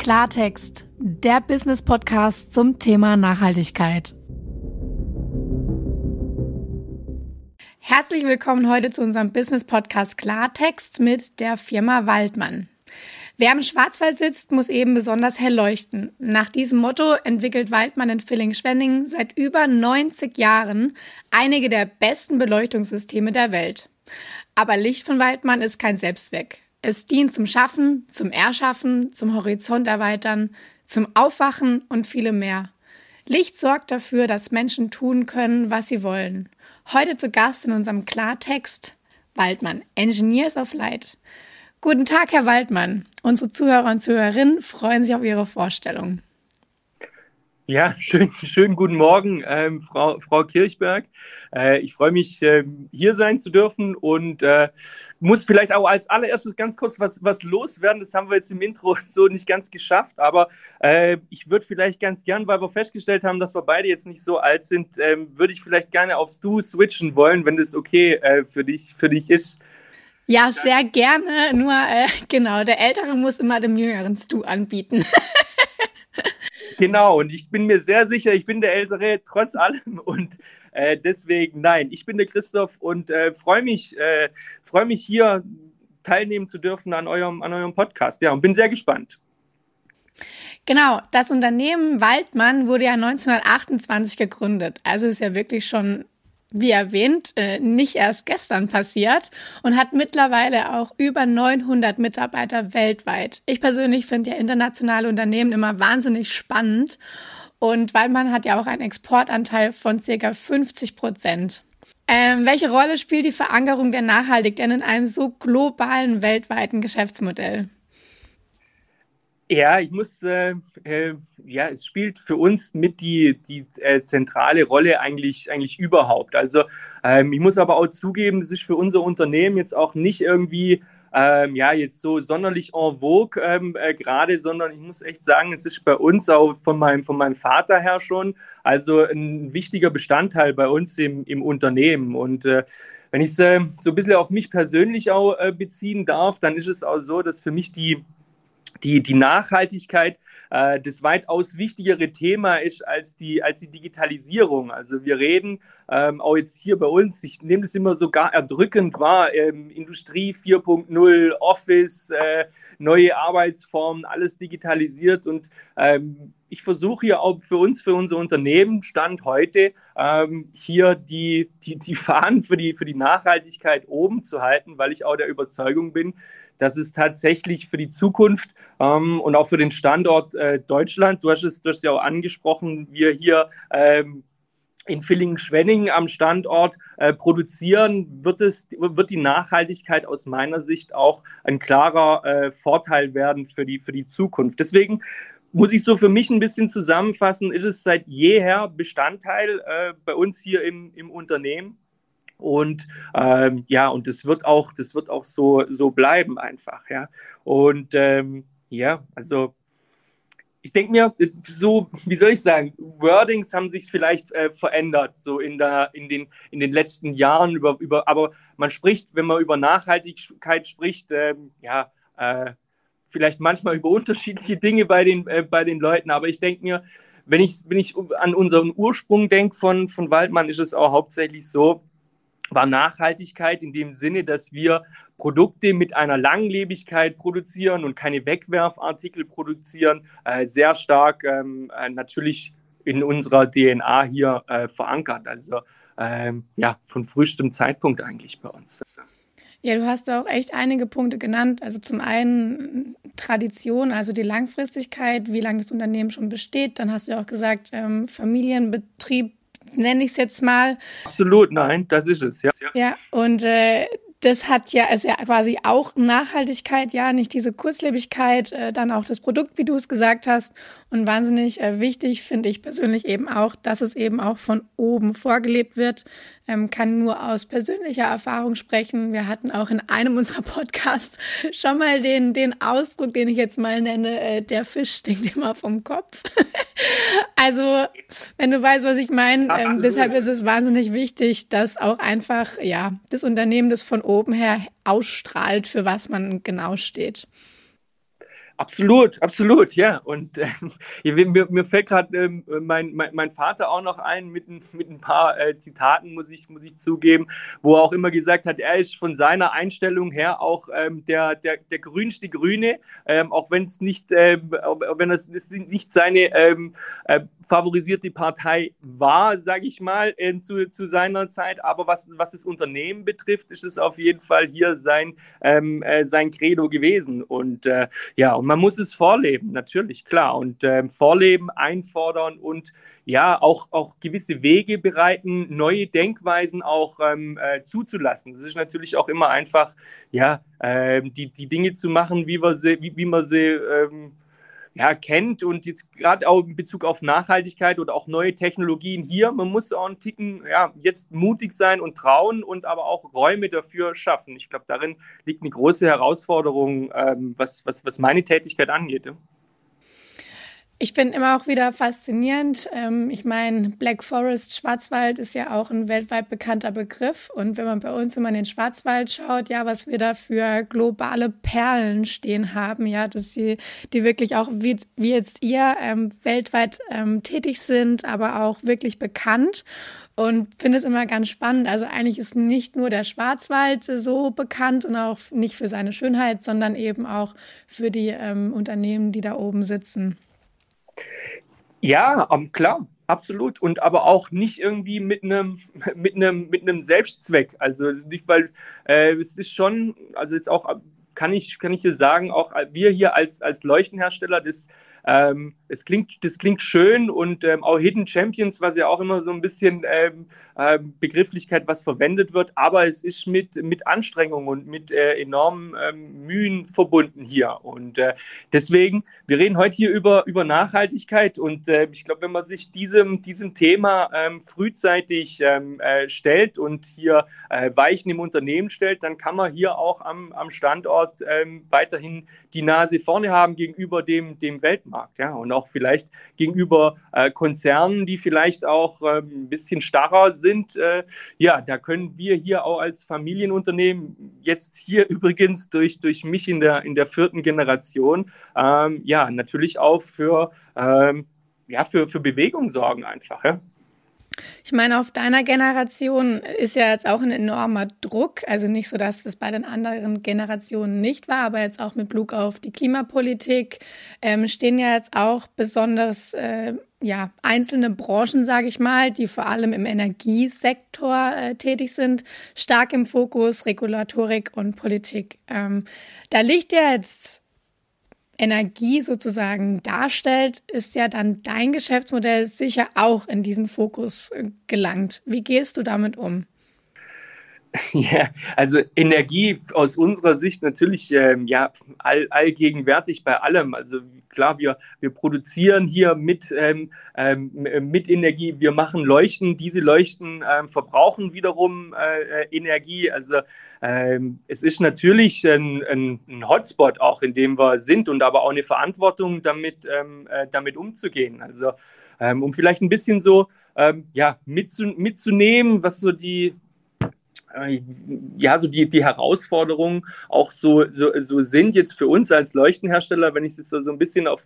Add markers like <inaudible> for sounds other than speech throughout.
Klartext, der Business Podcast zum Thema Nachhaltigkeit. Herzlich willkommen heute zu unserem Business Podcast Klartext mit der Firma Waldmann. Wer im Schwarzwald sitzt, muss eben besonders hell leuchten. Nach diesem Motto entwickelt Waldmann in Villingen-Schwenningen seit über 90 Jahren einige der besten Beleuchtungssysteme der Welt. Aber Licht von Waldmann ist kein Selbstzweck. Es dient zum Schaffen, zum Erschaffen, zum Horizont erweitern, zum Aufwachen und vielem mehr. Licht sorgt dafür, dass Menschen tun können, was sie wollen. Heute zu Gast in unserem Klartext Waldmann, Engineers of Light. Guten Tag, Herr Waldmann. Unsere Zuhörer und Zuhörerinnen freuen sich auf Ihre Vorstellung. Ja, <laughs> schön, schönen guten Morgen, ähm, Frau, Frau Kirchberg. Äh, ich freue mich, äh, hier sein zu dürfen und äh, muss vielleicht auch als allererstes ganz kurz was, was loswerden. Das haben wir jetzt im Intro <laughs> so nicht ganz geschafft, aber äh, ich würde vielleicht ganz gern, weil wir festgestellt haben, dass wir beide jetzt nicht so alt sind, ähm, würde ich vielleicht gerne aufs Du switchen wollen, wenn das okay äh, für, dich, für dich ist. Ja, sehr gerne. Nur, äh, <laughs> genau, der Ältere muss immer dem Jüngeren Du anbieten. Genau, und ich bin mir sehr sicher, ich bin der Ältere trotz allem und äh, deswegen nein, ich bin der Christoph und äh, freue mich, äh, freue mich hier teilnehmen zu dürfen an eurem, an eurem Podcast. Ja, und bin sehr gespannt. Genau, das Unternehmen Waldmann wurde ja 1928 gegründet. Also ist ja wirklich schon wie erwähnt, äh, nicht erst gestern passiert und hat mittlerweile auch über 900 Mitarbeiter weltweit. Ich persönlich finde ja internationale Unternehmen immer wahnsinnig spannend und weil man hat ja auch einen Exportanteil von circa 50 Prozent. Ähm, welche Rolle spielt die Verankerung der Nachhaltig denn in einem so globalen weltweiten Geschäftsmodell? Ja, ich muss, äh, äh, ja, es spielt für uns mit die, die äh, zentrale Rolle eigentlich, eigentlich überhaupt. Also ähm, ich muss aber auch zugeben, das ist für unser Unternehmen jetzt auch nicht irgendwie, ähm, ja, jetzt so sonderlich en vogue ähm, äh, gerade, sondern ich muss echt sagen, es ist bei uns auch von meinem, von meinem Vater her schon, also ein wichtiger Bestandteil bei uns im, im Unternehmen. Und äh, wenn ich es äh, so ein bisschen auf mich persönlich auch beziehen darf, dann ist es auch so, dass für mich die die, die Nachhaltigkeit äh, das weitaus wichtigere Thema ist als die, als die Digitalisierung. Also wir reden ähm, auch jetzt hier bei uns, ich nehme das immer sogar erdrückend wahr, ähm, Industrie 4.0, Office, äh, neue Arbeitsformen, alles digitalisiert und ähm, ich versuche hier auch für uns, für unser Unternehmen, Stand heute, ähm, hier die, die, die Fahnen für die, für die Nachhaltigkeit oben zu halten, weil ich auch der Überzeugung bin, dass es tatsächlich für die Zukunft ähm, und auch für den Standort äh, Deutschland, du hast, es, du hast es ja auch angesprochen, wir hier ähm, in Villingen-Schwenningen am Standort äh, produzieren, wird, es, wird die Nachhaltigkeit aus meiner Sicht auch ein klarer äh, Vorteil werden für die, für die Zukunft. Deswegen muss ich so für mich ein bisschen zusammenfassen, ist es seit jeher Bestandteil äh, bei uns hier im, im Unternehmen. Und ähm, ja, und das wird auch, das wird auch so, so bleiben einfach, ja. Und ähm, ja, also ich denke mir, so, wie soll ich sagen, Wordings haben sich vielleicht äh, verändert, so in, der, in, den, in den letzten Jahren, über, über, aber man spricht, wenn man über Nachhaltigkeit spricht, ähm, ja, äh, vielleicht manchmal über unterschiedliche Dinge bei den, äh, bei den Leuten, aber ich denke mir, wenn ich, wenn ich an unseren Ursprung denke von, von Waldmann, ist es auch hauptsächlich so, war Nachhaltigkeit in dem Sinne, dass wir Produkte mit einer Langlebigkeit produzieren und keine Wegwerfartikel produzieren, äh, sehr stark ähm, äh, natürlich in unserer DNA hier äh, verankert. Also ähm, ja, von frühestem Zeitpunkt eigentlich bei uns. Ja, du hast auch echt einige Punkte genannt. Also zum einen Tradition, also die Langfristigkeit, wie lange das Unternehmen schon besteht. Dann hast du auch gesagt, ähm, Familienbetrieb nenne ich es jetzt mal. Absolut, nein, das ist es, ja. Ja, und äh, das hat ja, ist ja quasi auch Nachhaltigkeit, ja, nicht diese Kurzlebigkeit, äh, dann auch das Produkt, wie du es gesagt hast. Und wahnsinnig äh, wichtig finde ich persönlich eben auch, dass es eben auch von oben vorgelebt wird. Ähm, kann nur aus persönlicher Erfahrung sprechen. Wir hatten auch in einem unserer Podcasts <laughs> schon mal den, den Ausdruck, den ich jetzt mal nenne, äh, der Fisch stinkt immer vom Kopf. <laughs> also, wenn du weißt, was ich meine, ähm, deshalb ist es wahnsinnig wichtig, dass auch einfach, ja, das Unternehmen, das von oben her ausstrahlt, für was man genau steht. Absolut, absolut, ja. Und äh, <laughs> mir, mir, fällt gerade äh, mein, mein, mein, Vater auch noch ein mit, mit ein paar äh, Zitaten, muss ich, muss ich zugeben, wo er auch immer gesagt hat, er ist von seiner Einstellung her auch ähm, der, der, der grünste Grüne, ähm, auch wenn es nicht, ähm, wenn es nicht seine ähm, äh, favorisierte Partei war, sage ich mal, äh, zu, zu seiner Zeit. Aber was, was das Unternehmen betrifft, ist es auf jeden Fall hier sein, ähm, äh, sein Credo gewesen. Und ja, und man muss es vorleben, natürlich, klar. Und ähm, vorleben, einfordern und ja, auch, auch gewisse Wege bereiten, neue Denkweisen auch ähm, äh, zuzulassen. Das ist natürlich auch immer einfach, ja, äh, die, die Dinge zu machen, wie, wir sie, wie, wie man sie ähm, ja, kennt und jetzt gerade auch in Bezug auf Nachhaltigkeit oder auch neue Technologien hier, man muss auch einen Ticken ja, jetzt mutig sein und trauen und aber auch Räume dafür schaffen. Ich glaube, darin liegt eine große Herausforderung, ähm, was, was, was meine Tätigkeit angeht. Ja. Ich finde immer auch wieder faszinierend. Ähm, ich meine, Black Forest, Schwarzwald ist ja auch ein weltweit bekannter Begriff. Und wenn man bei uns immer in den Schwarzwald schaut, ja, was wir da für globale Perlen stehen haben, ja, dass sie, die wirklich auch, wie, wie jetzt ihr, ähm, weltweit ähm, tätig sind, aber auch wirklich bekannt. Und finde es immer ganz spannend. Also eigentlich ist nicht nur der Schwarzwald so bekannt und auch nicht für seine Schönheit, sondern eben auch für die ähm, Unternehmen, die da oben sitzen. Ja, um, klar, absolut. Und aber auch nicht irgendwie mit einem <laughs> mit einem mit einem Selbstzweck. Also nicht, weil äh, es ist schon, also jetzt auch kann ich kann ich hier sagen, auch wir hier als als Leuchtenhersteller, das ähm, es klingt, das klingt schön und ähm, auch Hidden Champions, was ja auch immer so ein bisschen ähm, äh, Begrifflichkeit, was verwendet wird, aber es ist mit, mit Anstrengung und mit äh, enormen ähm, Mühen verbunden hier. Und äh, deswegen, wir reden heute hier über, über Nachhaltigkeit und äh, ich glaube, wenn man sich diesem, diesem Thema ähm, frühzeitig ähm, äh, stellt und hier äh, Weichen im Unternehmen stellt, dann kann man hier auch am, am Standort weiterhin die Nase vorne haben gegenüber dem, dem Weltmarkt. Ja? Und auch vielleicht gegenüber äh, Konzernen, die vielleicht auch äh, ein bisschen starrer sind. Äh, ja, da können wir hier auch als Familienunternehmen jetzt hier <laughs> übrigens durch, durch mich in der, in der vierten Generation, ähm, ja, natürlich auch für, ähm, ja, für, für Bewegung sorgen einfach. Ja? Ich meine, auf deiner Generation ist ja jetzt auch ein enormer Druck. Also nicht so, dass es bei den anderen Generationen nicht war, aber jetzt auch mit Blick auf die Klimapolitik ähm, stehen ja jetzt auch besonders äh, ja, einzelne Branchen, sage ich mal, die vor allem im Energiesektor äh, tätig sind, stark im Fokus, Regulatorik und Politik. Ähm, da liegt ja jetzt Energie sozusagen darstellt, ist ja dann dein Geschäftsmodell sicher auch in diesen Fokus äh, gelangt. Wie gehst du damit um? <laughs> Ja, also Energie aus unserer Sicht natürlich ähm, ja, all, allgegenwärtig bei allem. Also klar, wir, wir produzieren hier mit, ähm, ähm, mit Energie, wir machen Leuchten, diese Leuchten ähm, verbrauchen wiederum äh, Energie. Also ähm, es ist natürlich ein, ein, Hotspot auch, in dem wir sind und aber auch eine Verantwortung damit, ähm, äh, damit umzugehen. Also um vielleicht ein bisschen so ja, mitzu, mitzunehmen, was so die ja, so die, die Herausforderungen auch so, so, so sind jetzt für uns als Leuchtenhersteller, wenn ich es jetzt so ein bisschen auf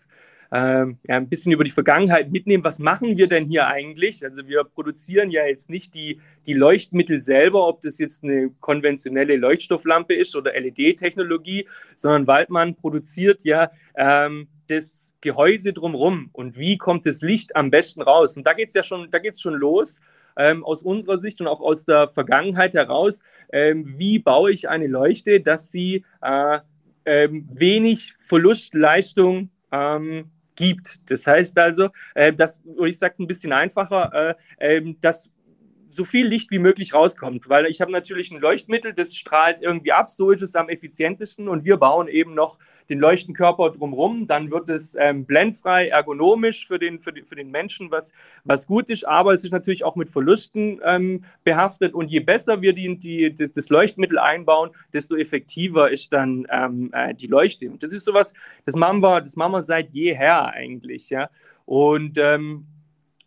ähm, ja, ein bisschen über die Vergangenheit mitnehme, was machen wir denn hier eigentlich? Also wir produzieren ja jetzt nicht die, die Leuchtmittel selber, ob das jetzt eine konventionelle Leuchtstofflampe ist oder LED-Technologie, sondern Waldmann produziert ja ähm, das Gehäuse drumherum und wie kommt das Licht am besten raus? Und da geht es ja schon, da geht's schon los ähm, aus unserer Sicht und auch aus der Vergangenheit heraus, ähm, wie baue ich eine Leuchte, dass sie äh, ähm, wenig Verlustleistung ähm, gibt. Das heißt also, äh, dass, ich sage es ein bisschen einfacher, äh, äh, dass so viel Licht wie möglich rauskommt, weil ich habe natürlich ein Leuchtmittel, das strahlt irgendwie ab, so ist es am effizientesten und wir bauen eben noch den Leuchtenkörper drumherum, dann wird es ähm, blendfrei, ergonomisch für den, für, den, für den Menschen, was, was gut ist, aber es ist natürlich auch mit Verlusten ähm, behaftet und je besser wir die, die, das Leuchtmittel einbauen, desto effektiver ist dann ähm, äh, die Leuchte. Und das ist sowas, das machen wir, das machen wir seit jeher eigentlich, ja. Und ähm,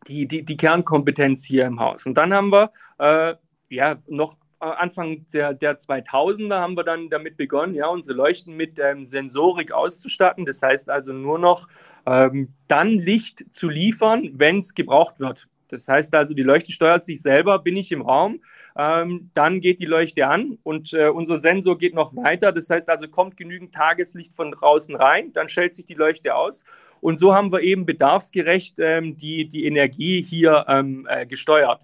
die, die, die Kernkompetenz hier im Haus. Und dann haben wir äh, ja noch Anfang der, der 2000er haben wir dann damit begonnen, ja, unsere Leuchten mit ähm, Sensorik auszustatten. Das heißt also nur noch ähm, dann Licht zu liefern, wenn es gebraucht wird. Das heißt also, die Leuchte steuert sich selber, bin ich im Raum, ähm, dann geht die Leuchte an und äh, unser Sensor geht noch weiter. Das heißt also, kommt genügend Tageslicht von draußen rein, dann stellt sich die Leuchte aus. Und so haben wir eben bedarfsgerecht ähm, die, die Energie hier ähm, äh, gesteuert.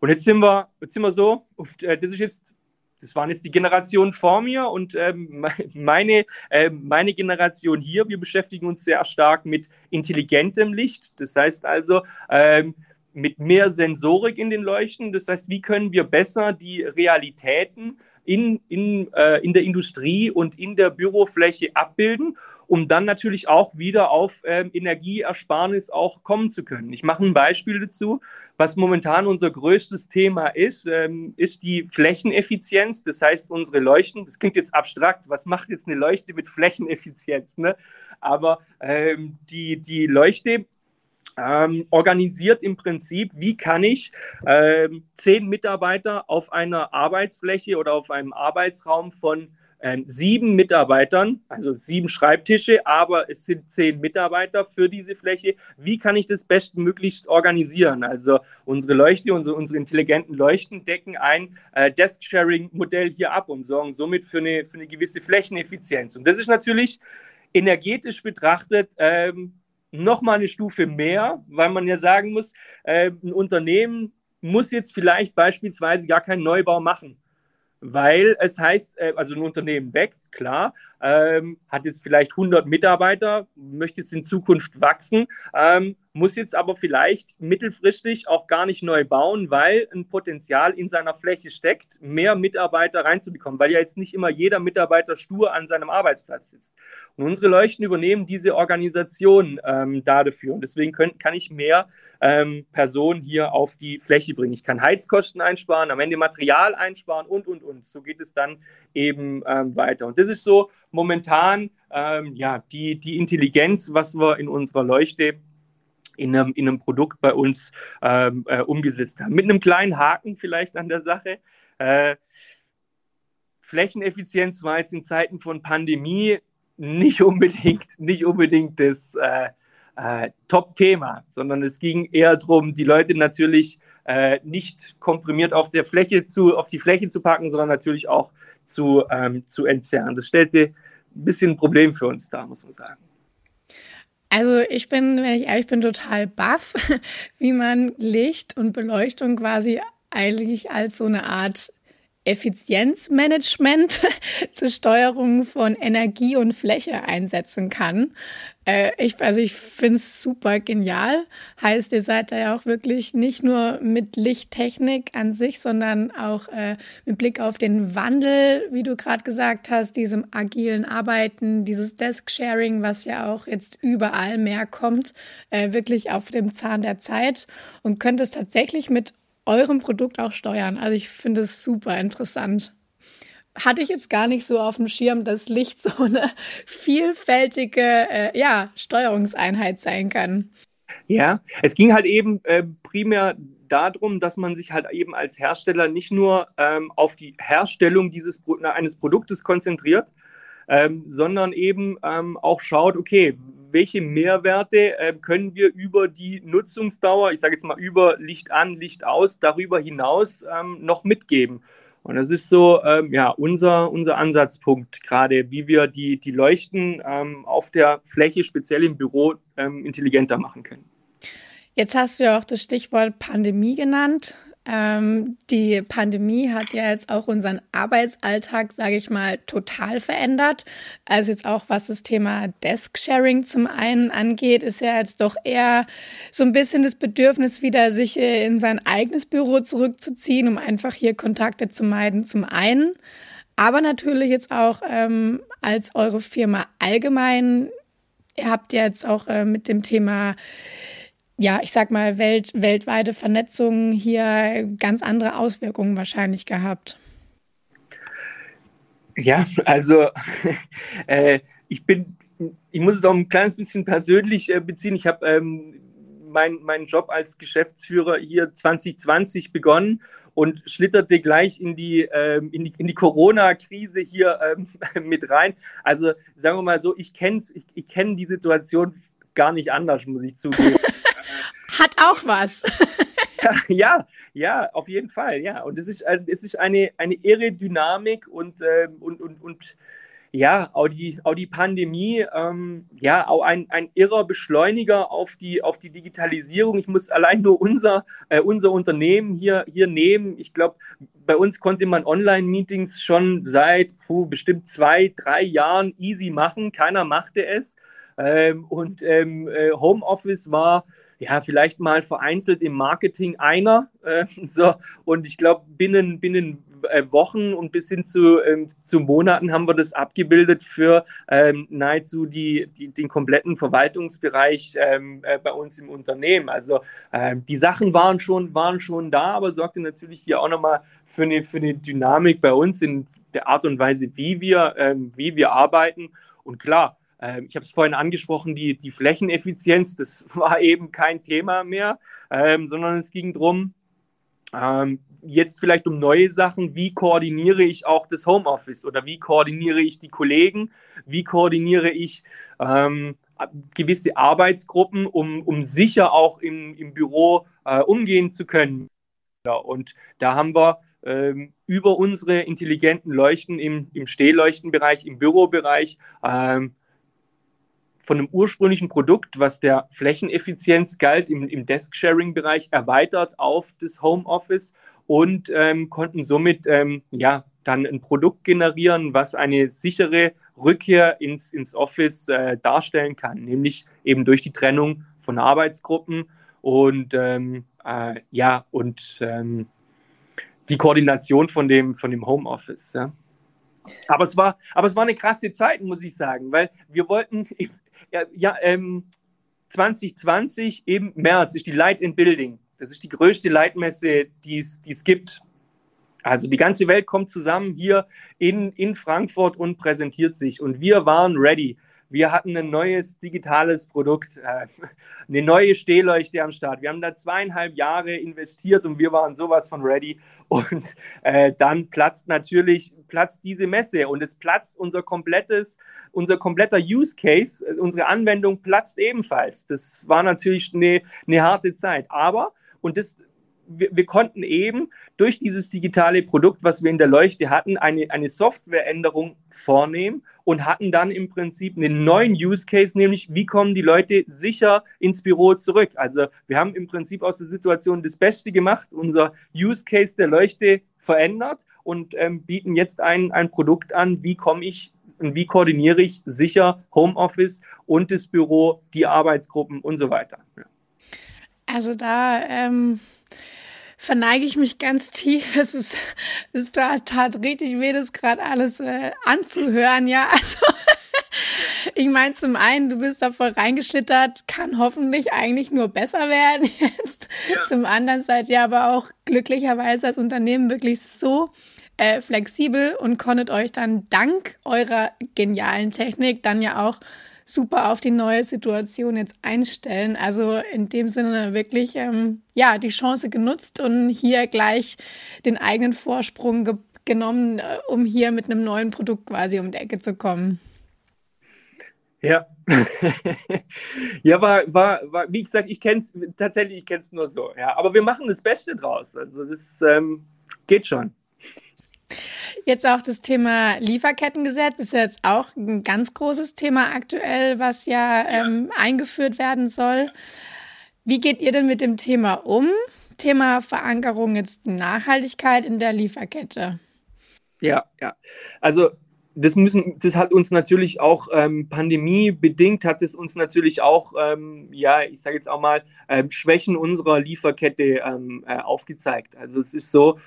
Und jetzt sind wir, jetzt sind wir so, und, äh, das ist jetzt das waren jetzt die Generationen vor mir und ähm, <laughs> meine, äh, meine Generation hier, wir beschäftigen uns sehr stark mit intelligentem Licht. Das heißt also, ähm, mit mehr Sensorik in den Leuchten. Das heißt, wie können wir besser die Realitäten in, in, äh, in der Industrie und in der Bürofläche abbilden, um dann natürlich auch wieder auf ähm, Energieersparnis auch kommen zu können. Ich mache ein Beispiel dazu. Was momentan unser größtes Thema ist, ähm, ist die Flächeneffizienz. Das heißt, unsere Leuchten, das klingt jetzt abstrakt, was macht jetzt eine Leuchte mit Flächeneffizienz? Ne? Aber ähm, die, die Leuchte ähm, organisiert im Prinzip, wie kann ich ähm, zehn Mitarbeiter auf einer Arbeitsfläche oder auf einem Arbeitsraum von äh, sieben Mitarbeitern, also sieben Schreibtische, aber es sind zehn Mitarbeiter für diese Fläche. Wie kann ich das bestmöglichst organisieren? Also unsere Leuchte, unsere, unsere intelligenten Leuchten decken ein äh, Desk-Sharing-Modell hier ab und sorgen somit für eine, für eine gewisse Flächeneffizienz. Und das ist natürlich energetisch betrachtet ähm, noch mal eine Stufe mehr, weil man ja sagen muss, äh, ein Unternehmen muss jetzt vielleicht beispielsweise gar keinen Neubau machen weil es heißt, äh, also ein Unternehmen wächst, klar, ähm, hat jetzt vielleicht 100 Mitarbeiter, möchte jetzt in Zukunft wachsen, ähm, muss jetzt aber vielleicht mittelfristig auch gar nicht neu bauen, weil ein Potenzial in seiner Fläche steckt, mehr Mitarbeiter reinzubekommen, weil ja jetzt nicht immer jeder Mitarbeiter stur an seinem Arbeitsplatz sitzt. Und unsere Leuchten übernehmen diese Organisation ähm, dafür. Und deswegen können, kann ich mehr ähm, Personen hier auf die Fläche bringen. Ich kann Heizkosten einsparen, am Ende Material einsparen und, und, und. So geht es dann eben ähm, weiter. Und das ist so momentan ähm, ja, die, die Intelligenz, was wir in unserer Leuchte in einem, in einem Produkt bei uns ähm, äh, umgesetzt haben. Mit einem kleinen Haken vielleicht an der Sache. Äh, Flächeneffizienz war jetzt in Zeiten von Pandemie nicht unbedingt, nicht unbedingt das äh, äh, Top-Thema, sondern es ging eher darum, die Leute natürlich äh, nicht komprimiert auf der Fläche zu, auf die Fläche zu packen, sondern natürlich auch zu, ähm, zu entzerren. Das stellte ein bisschen ein Problem für uns dar, muss man sagen. Also ich bin, wenn ich ehrlich bin, total baff, <laughs> wie man Licht und Beleuchtung quasi eigentlich als so eine Art Effizienzmanagement <laughs> zur Steuerung von Energie und Fläche einsetzen kann. Äh, ich, also ich finde es super genial. Heißt, ihr seid da ja auch wirklich nicht nur mit Lichttechnik an sich, sondern auch äh, mit Blick auf den Wandel, wie du gerade gesagt hast, diesem agilen Arbeiten, dieses Desk-Sharing, was ja auch jetzt überall mehr kommt, äh, wirklich auf dem Zahn der Zeit und könnt es tatsächlich mit eurem Produkt auch steuern. Also ich finde es super interessant. Hatte ich jetzt gar nicht so auf dem Schirm, dass Licht so eine vielfältige äh, ja, Steuerungseinheit sein kann. Ja, es ging halt eben äh, primär darum, dass man sich halt eben als Hersteller nicht nur ähm, auf die Herstellung dieses eines Produktes konzentriert, ähm, sondern eben ähm, auch schaut, okay, welche Mehrwerte äh, können wir über die Nutzungsdauer, ich sage jetzt mal über Licht an, Licht aus, darüber hinaus ähm, noch mitgeben. Und das ist so ähm, ja, unser, unser Ansatzpunkt, gerade wie wir die, die Leuchten ähm, auf der Fläche, speziell im Büro, ähm, intelligenter machen können. Jetzt hast du ja auch das Stichwort Pandemie genannt. Ähm, die Pandemie hat ja jetzt auch unseren Arbeitsalltag, sage ich mal, total verändert. Also jetzt auch was das Thema Desk-Sharing zum einen angeht, ist ja jetzt doch eher so ein bisschen das Bedürfnis wieder, sich äh, in sein eigenes Büro zurückzuziehen, um einfach hier Kontakte zu meiden, zum einen. Aber natürlich jetzt auch ähm, als eure Firma allgemein. Ihr habt jetzt auch äh, mit dem Thema ja, ich sag mal, Welt, weltweite Vernetzung hier ganz andere Auswirkungen wahrscheinlich gehabt. Ja, also <laughs> äh, ich bin, ich muss es auch ein kleines bisschen persönlich äh, beziehen. Ich habe ähm, mein, meinen Job als Geschäftsführer hier 2020 begonnen und schlitterte gleich in die, ähm, in die, in die Corona-Krise hier ähm, <laughs> mit rein. Also sagen wir mal so, ich kenne ich, ich kenn die Situation gar nicht anders, muss ich zugeben. Hat auch was. <laughs> ja, ja, auf jeden Fall, ja. Und es ist, äh, es ist eine, eine irre Dynamik und, äh, und, und, und ja, auch die, auch die Pandemie, ähm, ja, auch ein, ein irrer Beschleuniger auf die, auf die Digitalisierung. Ich muss allein nur unser, äh, unser Unternehmen hier, hier nehmen. Ich glaube, bei uns konnte man Online-Meetings schon seit puh, bestimmt zwei, drei Jahren easy machen. Keiner machte es. Ähm, und ähm, äh, Homeoffice war ja vielleicht mal vereinzelt im Marketing einer. <laughs> Äh, so, und ich glaube, binnen, binnen äh, Wochen und bis hin zu, ähm, zu Monaten haben wir das abgebildet für ähm, nahezu die, die, den kompletten Verwaltungsbereich ähm, äh, bei uns im Unternehmen. Also ähm, die Sachen waren schon, waren schon da, aber sorgte natürlich hier auch nochmal für eine, für eine Dynamik bei uns in der Art und Weise, wie wir, wie wir arbeiten. Und klar, ähm, ich habe es vorhin angesprochen, die, die Flächeneffizienz, das <laughs> war eben kein Thema mehr, ähm, sondern es ging darum, ähm, jetzt vielleicht um neue Sachen, wie koordiniere ich auch das Homeoffice oder wie koordiniere ich die Kollegen, wie koordiniere ich ähm, gewisse Arbeitsgruppen, um, um sicher auch im, im Büro äh, umgehen zu können. Ja, und da haben wir ähm, über unsere intelligenten Leuchten im, im Stehleuchtenbereich, im Bürobereich, ähm, von einem ursprünglichen Produkt, was der Flächeneffizienz galt, im, im Desk-Sharing-Bereich erweitert auf das Homeoffice und ähm, konnten somit ähm, ja, dann ein Produkt generieren, was eine sichere Rückkehr ins, ins Office äh, darstellen kann, nämlich eben durch die Trennung von Arbeitsgruppen und ähm, äh, ja und ähm, die Koordination von dem, von dem Homeoffice. Ja. Aber es war, aber es war eine krasse Zeit, muss ich sagen, weil wir wollten, ja, ja ähm, 2020 im März ist die Light in Building. Das ist die größte Leitmesse, die es gibt. Also die ganze Welt kommt zusammen hier in, in Frankfurt und präsentiert sich. Und wir waren ready. Wir hatten ein neues digitales Produkt, äh, eine neue Stehleuchte am Start. Wir haben da zweieinhalb Jahre investiert und wir waren sowas von ready. Und äh, dann platzt natürlich platzt diese Messe und es platzt unser komplettes, unser kompletter Use Case, unsere Anwendung platzt ebenfalls. Das war natürlich eine, eine harte Zeit. Aber, und das wir, wir, konnten eben durch dieses digitale Produkt, was wir in der Leuchte hatten, eine, eine Softwareänderung vornehmen und hatten dann im Prinzip einen neuen Use Case, nämlich wie kommen die Leute sicher ins Büro zurück. Also wir haben im Prinzip aus der Situation das Beste gemacht, unser Use Case der Leuchte verändert und ähm, bieten jetzt ein, ein Produkt an, wie komme ich und wie koordiniere ich sicher Homeoffice und das Büro, die Arbeitsgruppen und so weiter. Also da ähm, verneige ich mich ganz tief. Es ist, es tat, tat richtig weh, das gerade alles äh, anzuhören. Ja, also <laughs> ich meine, zum einen, du bist da voll reingeschlittert, kann hoffentlich eigentlich nur besser werden <laughs> jetzt. Ja. Zum anderen seid ihr aber auch glücklicherweise als Unternehmen wirklich so äh, flexibel und konntet euch dann dank eurer genialen Technik dann ja auch super auf die neue Situation jetzt einstellen. Also in dem Sinne wirklich, ähm, ja, die Chance genutzt und hier gleich den eigenen Vorsprung ge genommen, äh, um hier mit einem neuen Produkt quasi um die Ecke zu kommen. Ja. <laughs> ja, war, war, war, wie gesagt, ich kenne es tatsächlich, ich kenne es nur so. Ja, aber wir machen das Beste draus. Also das ähm, geht schon. Jetzt auch das Thema Lieferkettengesetz ist jetzt auch ein ganz großes Thema aktuell, was ja, ähm, eingeführt werden soll. Wie geht ihr denn mit dem Thema um? Thema Verankerung jetzt Nachhaltigkeit in der Lieferkette. Ja, ja. Also das müssen, das hat uns natürlich auch ähm, pandemiebedingt hat es uns natürlich auch, ähm, ja, ich sage jetzt auch mal, ähm, Schwächen unserer Lieferkette ähm, äh, aufgezeigt. Also es ist so,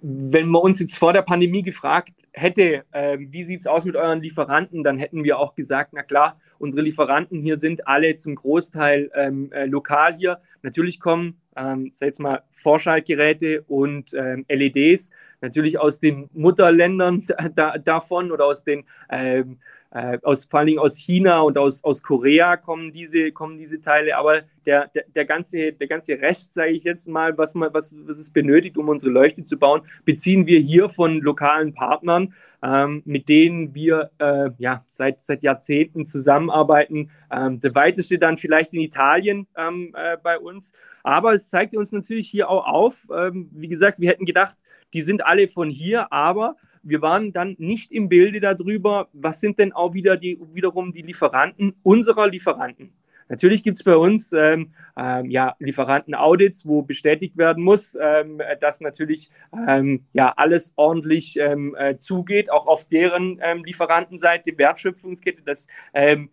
wenn man uns jetzt vor der Pandemie gefragt hätte, äh, wie sieht es aus mit euren Lieferanten, dann hätten wir auch gesagt, na klar, unsere Lieferanten hier sind alle zum Großteil ähm, äh, lokal hier. Natürlich kommen, ähm, sag jetzt mal, Vorschaltgeräte und ähm, LEDs natürlich aus den Mutterländern <laughs> da, davon oder aus den ähm, äh, aus, vor allen Dingen aus China und aus, aus Korea kommen diese, kommen diese Teile, aber der, der, der ganze, der ganze Rest, sage ich jetzt mal, was, man, was, was es benötigt, um unsere Leuchte zu bauen, beziehen wir hier von lokalen Partnern, ähm, mit denen wir äh, ja, seit, seit Jahrzehnten zusammenarbeiten. Ähm, der weiteste dann vielleicht in Italien ähm, äh, bei uns. Aber es zeigt uns natürlich hier auch auf, ähm, wie gesagt, wir hätten gedacht, die sind alle von hier, aber wir waren dann nicht im Bilde darüber, was sind denn auch wieder die, wiederum die Lieferanten unserer Lieferanten. Natürlich gibt es bei uns ähm, ähm, ja, Lieferanten-Audits, wo bestätigt werden muss, ähm, dass natürlich ähm, ja, alles ordentlich ähm, äh, zugeht, auch auf deren ähm, Lieferantenseite, Wertschöpfungskette, dass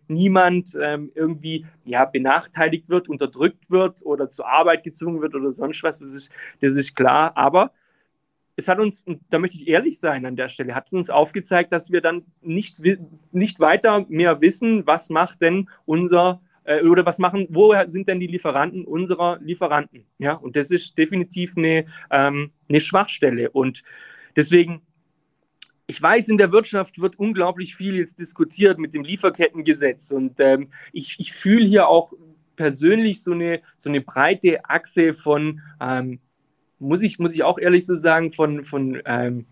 niemand irgendwie ja, benachteiligt wird, unterdrückt wird oder zur Arbeit gezwungen wird oder sonst was. Das ist, das ist klar. Aber es hat uns, da möchte ich ehrlich sein an der Stelle, hat uns aufgezeigt, dass wir dann nicht, nicht weiter mehr wissen, was macht denn unser äh, oder was machen, wo sind denn die Lieferanten unserer Lieferanten? Ja, und das ist definitiv eine, ähm, eine Schwachstelle. Und deswegen, ich weiß, in der Wirtschaft wird unglaublich viel jetzt diskutiert mit dem Lieferkettengesetz und ähm, ich, ich fühle hier auch persönlich so eine, so eine breite Achse von ähm, muss ich, muss ich auch ehrlich so sagen, von, von ähm,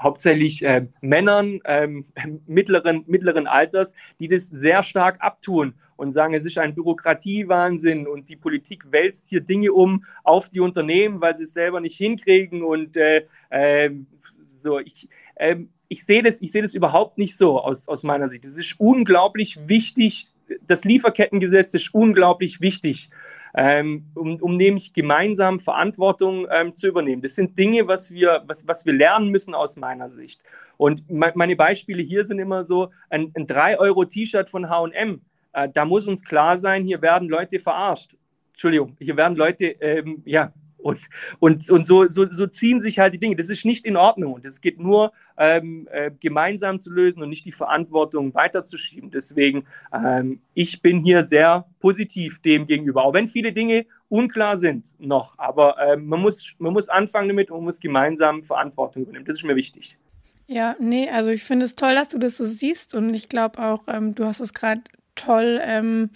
hauptsächlich äh, Männern ähm, <laughs> mittleren, mittleren Alters, die das sehr stark abtun und sagen, es ist ein Bürokratiewahnsinn und die Politik wälzt hier Dinge um auf die Unternehmen, weil sie es selber nicht hinkriegen und äh, äh, so. Ich, ähm, ich sehe das, ich das überhaupt nicht so aus, aus meiner Sicht. Es ist unglaublich wichtig. Das Lieferkettengesetz ist unglaublich wichtig ähm, um, um nämlich gemeinsam Verantwortung ähm, zu übernehmen. Das sind Dinge, was wir, was, was wir lernen müssen aus meiner Sicht. Und me meine Beispiele hier sind immer so, ein, ein 3-Euro-T-Shirt von HM, äh, da muss uns klar sein, hier werden Leute verarscht. Entschuldigung, hier werden Leute, ähm, ja, und, und, und so, so, so, ziehen sich halt die Dinge. Das ist nicht in Ordnung. Und es geht nur ähm, äh, gemeinsam zu lösen und nicht die Verantwortung weiterzuschieben. Deswegen, ähm, ich bin hier sehr positiv dem gegenüber, auch wenn viele Dinge unklar sind noch. Aber ähm, man, muss, man muss anfangen damit und man muss gemeinsam Verantwortung übernehmen. Das ist mir wichtig. Ja, nee, also ich finde es toll, dass du das so siehst und ich glaube auch, ähm, du hast es gerade toll ähm,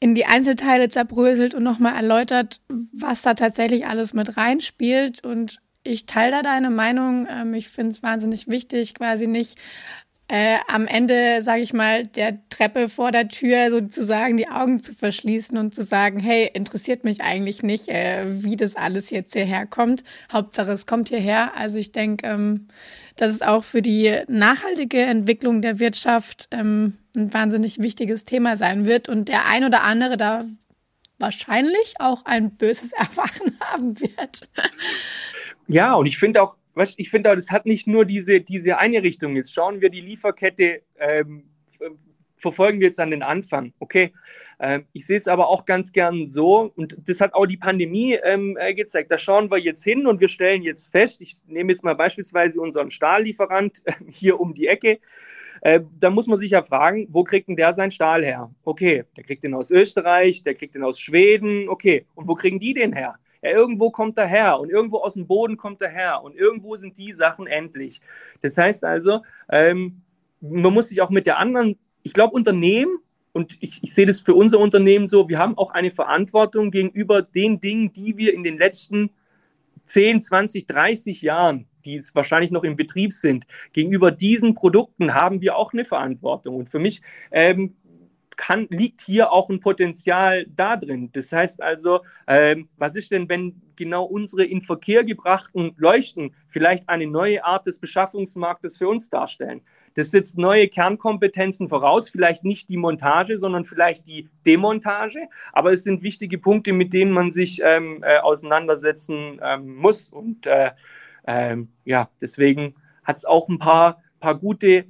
in die Einzelteile zerbröselt und nochmal erläutert, was da tatsächlich alles mit reinspielt. Und ich teile da deine Meinung. Ähm, ich finde es wahnsinnig wichtig, quasi nicht äh, am Ende, sage ich mal, der Treppe vor der Tür sozusagen die Augen zu verschließen und zu sagen, hey, interessiert mich eigentlich nicht, äh, wie das alles jetzt hierher kommt. Hauptsache, es kommt hierher. Also ich denke, ähm, dass es auch für die nachhaltige Entwicklung der Wirtschaft ähm, ein wahnsinnig wichtiges Thema sein wird und der ein oder andere da wahrscheinlich auch ein böses <laughs> Erwachen haben wird. Ja, und ich finde auch, was, ich finde auch, das hat nicht nur diese, diese eine Richtung. Jetzt schauen wir die Lieferkette, ähm, verfolgen wir jetzt an den Anfang. Okay, ähm, ich sehe es aber auch ganz gern so, und das hat auch die Pandemie ähm, äh, gezeigt. Da schauen wir jetzt hin und wir stellen jetzt fest, ich nehme jetzt mal beispielsweise unseren Stahllieferant äh, hier um die Ecke. Äh, da muss man sich ja fragen, wo kriegt denn der seinen Stahl her? Okay, der kriegt den aus Österreich, der kriegt den aus Schweden, okay. Und wo kriegen die den her? Ja, irgendwo kommt er her und irgendwo aus dem Boden kommt er her und irgendwo sind die Sachen endlich. Das heißt also, ähm, man muss sich auch mit der anderen, ich glaube, Unternehmen, und ich, ich sehe das für unser Unternehmen so, wir haben auch eine Verantwortung gegenüber den Dingen, die wir in den letzten 10, 20, 30 Jahren, die es wahrscheinlich noch im Betrieb sind, gegenüber diesen Produkten haben wir auch eine Verantwortung. Und für mich ähm, kann, liegt hier auch ein Potenzial da drin. Das heißt also, ähm, was ist denn, wenn genau unsere in Verkehr gebrachten Leuchten vielleicht eine neue Art des Beschaffungsmarktes für uns darstellen? Das setzt neue Kernkompetenzen voraus, vielleicht nicht die Montage, sondern vielleicht die Demontage. Aber es sind wichtige Punkte, mit denen man sich ähm, äh, auseinandersetzen ähm, muss. Und äh, ähm, ja, deswegen hat es auch ein paar, paar gute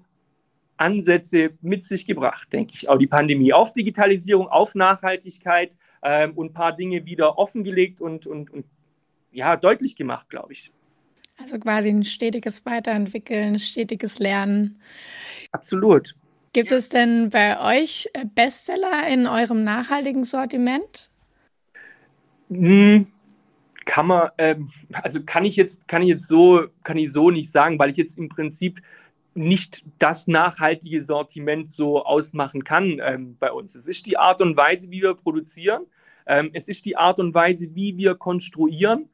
Ansätze mit sich gebracht, denke ich. Auch die Pandemie auf Digitalisierung, auf Nachhaltigkeit ähm, und ein paar Dinge wieder offengelegt und, und, und ja, deutlich gemacht, glaube ich. Also quasi ein stetiges Weiterentwickeln, stetiges Lernen. Absolut. Gibt ja. es denn bei euch äh, Bestseller in eurem nachhaltigen Sortiment? Hm, kann man, ähm, also kann ich jetzt, kann ich jetzt so, kann ich so nicht sagen, weil ich jetzt im Prinzip nicht das nachhaltige Sortiment so ausmachen kann ähm, bei uns. Es ist die Art und Weise, wie wir produzieren. Ähm, es ist die Art und Weise, wie wir konstruieren.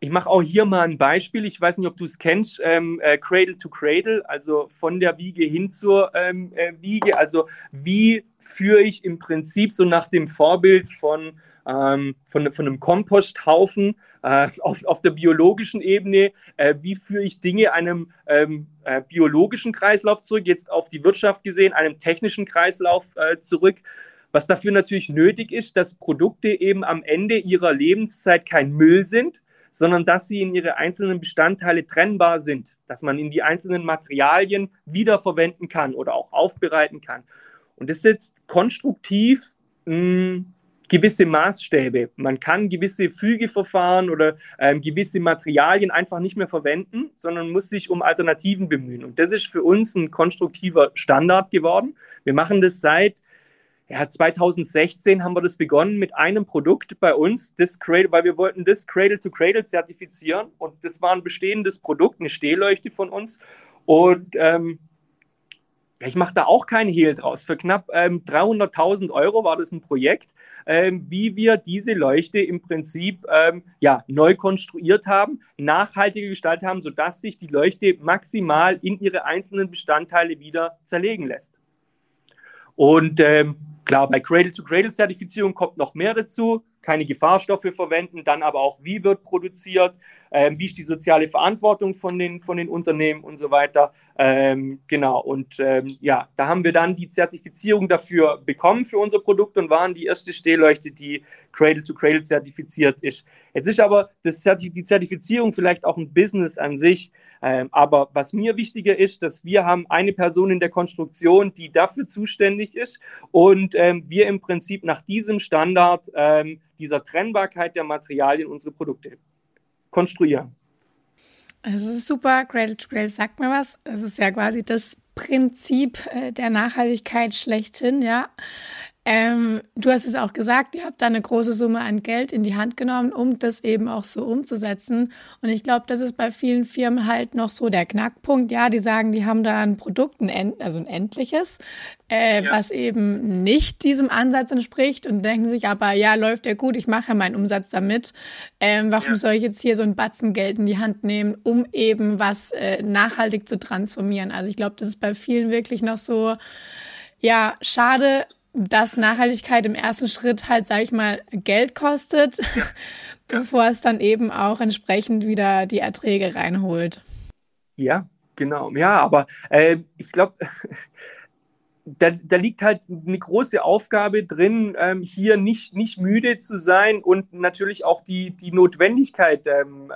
Ich mache auch hier mal ein Beispiel. Ich weiß nicht, ob du es kennst. Ähm, äh, Cradle to Cradle, also von der Wiege hin zur ähm, äh, Wiege. Also wie führe ich im Prinzip so nach dem Vorbild von, ähm, von, von einem Komposthaufen äh, auf, auf der biologischen Ebene, äh, wie führe ich Dinge einem ähm, äh, biologischen Kreislauf zurück, jetzt auf die Wirtschaft gesehen, einem technischen Kreislauf äh, zurück. Was dafür natürlich nötig ist, dass Produkte eben am Ende ihrer Lebenszeit kein Müll sind, sondern dass sie in ihre einzelnen Bestandteile trennbar sind, dass man in die einzelnen Materialien wiederverwenden kann oder auch aufbereiten kann. Und das setzt konstruktiv mh, hm, gewisse Maßstäbe. Man kann gewisse Fügeverfahren oder ähm, gewisse Materialien einfach nicht mehr verwenden, sondern muss sich um Alternativen bemühen. Und das ist für uns ein konstruktiver Standard geworden. Wir machen das seit ja, 2016 haben wir das begonnen mit einem Produkt bei uns, das Cradle, weil wir wollten das Cradle to Cradle zertifizieren und das war ein bestehendes Produkt, eine Stehleuchte von uns und ähm, ich mache da auch keinen Hehl draus. Für knapp ähm, 300.000 Euro war das ein Projekt, ähm, wie wir diese Leuchte im Prinzip ähm, ja, neu konstruiert haben, nachhaltige gestaltet haben, sodass sich die Leuchte maximal in ihre einzelnen Bestandteile wieder zerlegen lässt. Und ähm, klar, bei Cradle-to-Cradle-Zertifizierung kommt noch mehr dazu. Keine Gefahrstoffe verwenden, dann aber auch, wie wird produziert, ähm, wie ist die soziale Verantwortung von den, von den Unternehmen und so weiter. Ähm, genau, und ähm, ja, da haben wir dann die Zertifizierung dafür bekommen für unser Produkt und waren die erste Stehleuchte, die Cradle-to-Cradle -Cradle zertifiziert ist. Jetzt ist aber das Zertif die Zertifizierung vielleicht auch ein Business an sich. Ähm, aber was mir wichtiger ist, dass wir haben eine Person in der Konstruktion, die dafür zuständig ist und ähm, wir im Prinzip nach diesem Standard ähm, dieser Trennbarkeit der Materialien unsere Produkte konstruieren. Es ist super, Cradle to Cradle sagt mir was. Es ist ja quasi das Prinzip äh, der Nachhaltigkeit schlechthin, ja. Ähm, du hast es auch gesagt, ihr habt da eine große Summe an Geld in die Hand genommen, um das eben auch so umzusetzen. Und ich glaube, das ist bei vielen Firmen halt noch so der Knackpunkt. Ja, die sagen, die haben da ein Produkt, ein also ein endliches, äh, ja. was eben nicht diesem Ansatz entspricht und denken sich aber, ja, läuft ja gut, ich mache ja meinen Umsatz damit. Ähm, warum ja. soll ich jetzt hier so ein Batzen Geld in die Hand nehmen, um eben was äh, nachhaltig zu transformieren? Also ich glaube, das ist bei vielen wirklich noch so, ja, schade, dass Nachhaltigkeit im ersten Schritt halt, sag ich mal, Geld kostet, ja. <laughs> bevor es dann eben auch entsprechend wieder die Erträge reinholt. Ja, genau. Ja, aber äh, ich glaube, <laughs> da, da, liegt halt eine große Aufgabe drin, ähm, hier nicht, nicht müde zu sein und natürlich auch die, die Notwendigkeit ähm,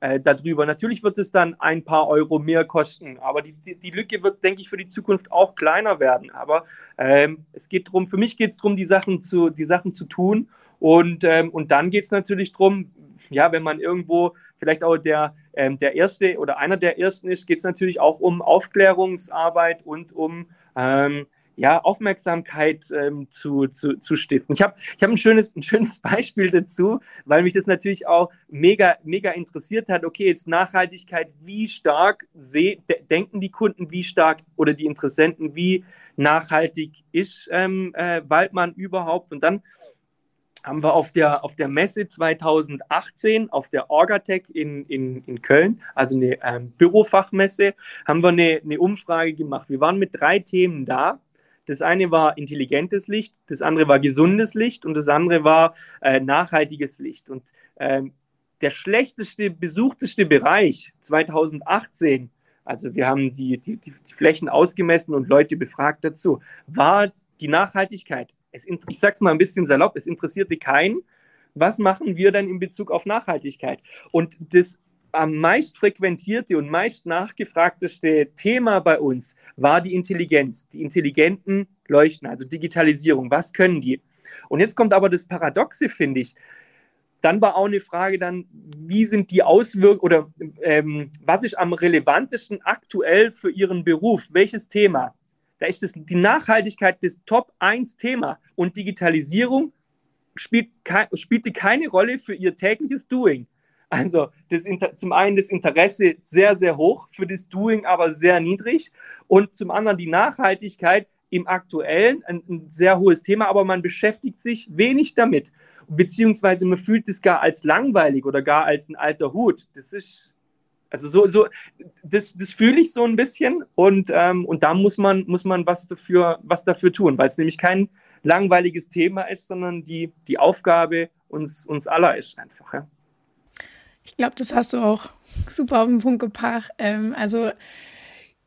äh, darüber. Natürlich wird es dann ein paar Euro mehr kosten, aber die, die, die Lücke wird, denke ich, für die Zukunft auch kleiner werden. Aber ähm, es geht darum, für mich geht es darum, die Sachen zu, die Sachen zu tun. Und, ähm, und dann geht es natürlich darum, ja, wenn man irgendwo vielleicht auch der, ähm, der Erste oder einer der Ersten ist, geht es natürlich auch um Aufklärungsarbeit und um ähm, ja, Aufmerksamkeit ähm, zu, zu, zu stiften. Ich habe ich hab ein, schönes, ein schönes <laughs> Beispiel dazu, weil mich das natürlich auch mega, mega interessiert hat. Okay, jetzt Nachhaltigkeit, wie stark de denken die Kunden, wie stark oder die Interessenten, wie nachhaltig ist ähm, äh, Waldmann überhaupt? Und dann haben wir auf der, auf der Messe 2018, auf der Orgatec in, in, in Köln, also eine ähm, Bürofachmesse, haben wir eine, eine Umfrage gemacht. Wir waren mit drei Themen da. Das eine war intelligentes Licht, das andere war gesundes Licht und das andere war äh, nachhaltiges Licht. Und ähm, der schlechteste, besuchteste Bereich 2018, also wir haben die, die, die, die Flächen ausgemessen und Leute befragt dazu, war die Nachhaltigkeit. Es, ich sage es mal ein bisschen salopp, es interessierte keinen, was machen wir denn in Bezug auf Nachhaltigkeit? Und das am meist frequentierte und meist nachgefragteste Thema bei uns war die Intelligenz, die intelligenten Leuchten, also Digitalisierung. Was können die? Und jetzt kommt aber das Paradoxe, finde ich. Dann war auch eine Frage dann, wie sind die Auswirkungen oder ähm, was ist am relevantesten aktuell für Ihren Beruf? Welches Thema? Da ist das, die Nachhaltigkeit das Top 1 Thema und Digitalisierung spielt, spielte keine Rolle für Ihr tägliches Doing. Also das, zum einen das Interesse sehr, sehr hoch, für das Doing aber sehr niedrig und zum anderen die Nachhaltigkeit im aktuellen ein, ein sehr hohes Thema, aber man beschäftigt sich wenig damit, beziehungsweise man fühlt es gar als langweilig oder gar als ein alter Hut. Das ist also so, so das, das fühle ich so ein bisschen und, ähm, und da muss man, muss man was dafür, was dafür tun, weil es nämlich kein langweiliges Thema ist, sondern die, die Aufgabe uns, uns aller ist einfach. Ja. Ich glaube, das hast du auch super auf den Punkt gebracht. Ähm, also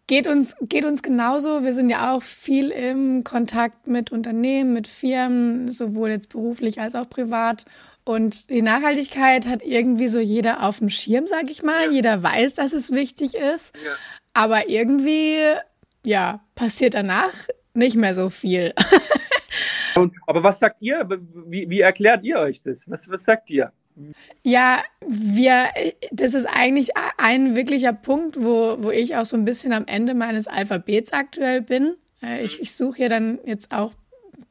geht uns, geht uns genauso. Wir sind ja auch viel im Kontakt mit Unternehmen, mit Firmen, sowohl jetzt beruflich als auch privat. Und die Nachhaltigkeit hat irgendwie so jeder auf dem Schirm, sag ich mal. Ja. Jeder weiß, dass es wichtig ist. Ja. Aber irgendwie, ja, passiert danach nicht mehr so viel. <laughs> Und, aber was sagt ihr? Wie, wie erklärt ihr euch das? Was, was sagt ihr? Ja, wir, das ist eigentlich ein wirklicher Punkt, wo, wo ich auch so ein bisschen am Ende meines Alphabets aktuell bin. Äh, ich, ich suche ja dann jetzt auch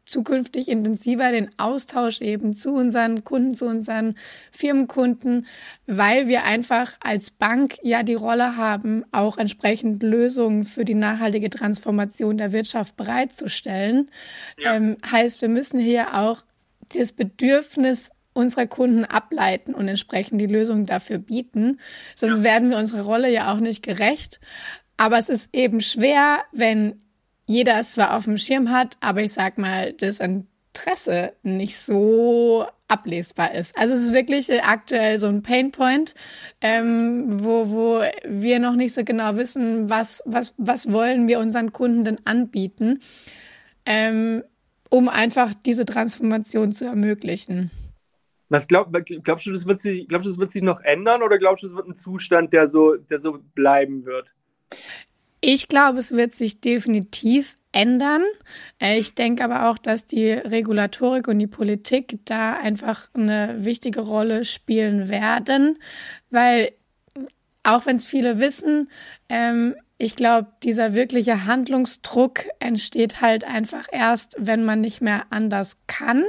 zukünftig intensiver den Austausch eben zu unseren Kunden, zu unseren Firmenkunden, weil wir einfach als Bank ja die Rolle haben, auch entsprechend Lösungen für die nachhaltige Transformation der Wirtschaft bereitzustellen. Ja. Ähm, heißt, wir müssen hier auch das Bedürfnis unserer Kunden ableiten und entsprechend die Lösung dafür bieten. Sonst ja. werden wir unserer Rolle ja auch nicht gerecht. Aber es ist eben schwer, wenn jeder es zwar auf dem Schirm hat, aber ich sag mal, das Interesse nicht so ablesbar ist. Also es ist wirklich äh, aktuell so ein Painpoint, ähm, wo, wo wir noch nicht so genau wissen, was, was, was wollen wir unseren Kunden denn anbieten, ähm, um einfach diese Transformation zu ermöglichen. Was glaub, glaubst du, das wird sich, glaubst du, das wird sich noch ändern oder glaubst du, das wird ein Zustand, der so, der so bleiben wird? Ich glaube, es wird sich definitiv ändern. Äh, ich denke aber auch, dass die Regulatorik und die Politik da einfach eine wichtige Rolle spielen werden, weil auch wenn es viele wissen, ähm, ich glaube, dieser wirkliche Handlungsdruck entsteht halt einfach erst, wenn man nicht mehr anders kann.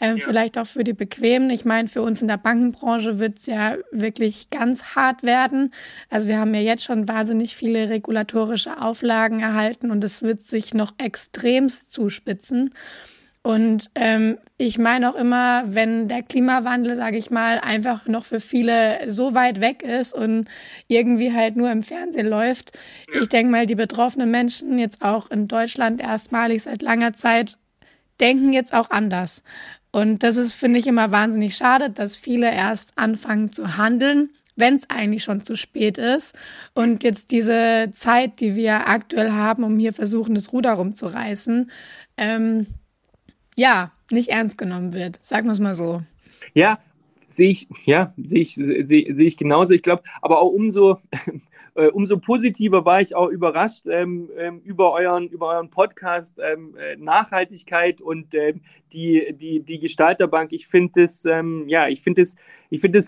Ähm, ja. Vielleicht auch für die Bequemen. Ich meine, für uns in der Bankenbranche wird es ja wirklich ganz hart werden. Also wir haben ja jetzt schon wahnsinnig viele regulatorische Auflagen erhalten und es wird sich noch extremst zuspitzen. Und ähm, ich meine auch immer, wenn der Klimawandel, sage ich mal, einfach noch für viele so weit weg ist und irgendwie halt nur im Fernsehen läuft, ja. ich denke mal, die betroffenen Menschen jetzt auch in Deutschland erstmalig seit langer Zeit denken jetzt auch anders. Und das ist, finde ich, immer wahnsinnig schade, dass viele erst anfangen zu handeln, wenn es eigentlich schon zu spät ist. Und jetzt diese Zeit, die wir aktuell haben, um hier versuchen, das Ruder rumzureißen, ähm, ja, nicht ernst genommen wird. Sagen wir es mal so. Ja, sehe ich, ja, sehe ich, sehe, sehe ich genauso. Ich glaube, aber auch umso, <laughs> äh, umso positiver war ich auch überrascht ähm, ähm, über, euren, über euren Podcast ähm, äh, Nachhaltigkeit und ähm, die, die, die Gestalterbank. Ich finde es, ähm, ja, ich finde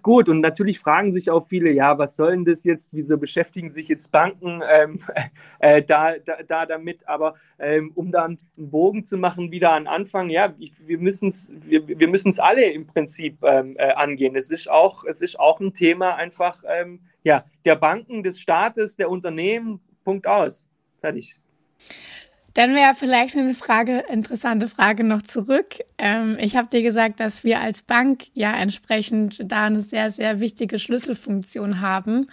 gut. Und natürlich fragen sich auch viele, ja, was soll denn das jetzt? Wieso beschäftigen sich jetzt Banken ähm, <laughs> äh, da, da, da damit? Aber um dann einen Bogen zu machen, wieder an Anfang, ja, ich, wir müssen es, wir, wir alle im Prinzip ähm, äh, angehen. Es ist auch, es ist auch ein Thema einfach ähm, ja, der Banken, des Staates, der Unternehmen. Punkt aus. Fertig. Dann wäre vielleicht eine Frage, interessante Frage noch zurück. Ähm, ich habe dir gesagt, dass wir als Bank ja entsprechend da eine sehr, sehr wichtige Schlüsselfunktion haben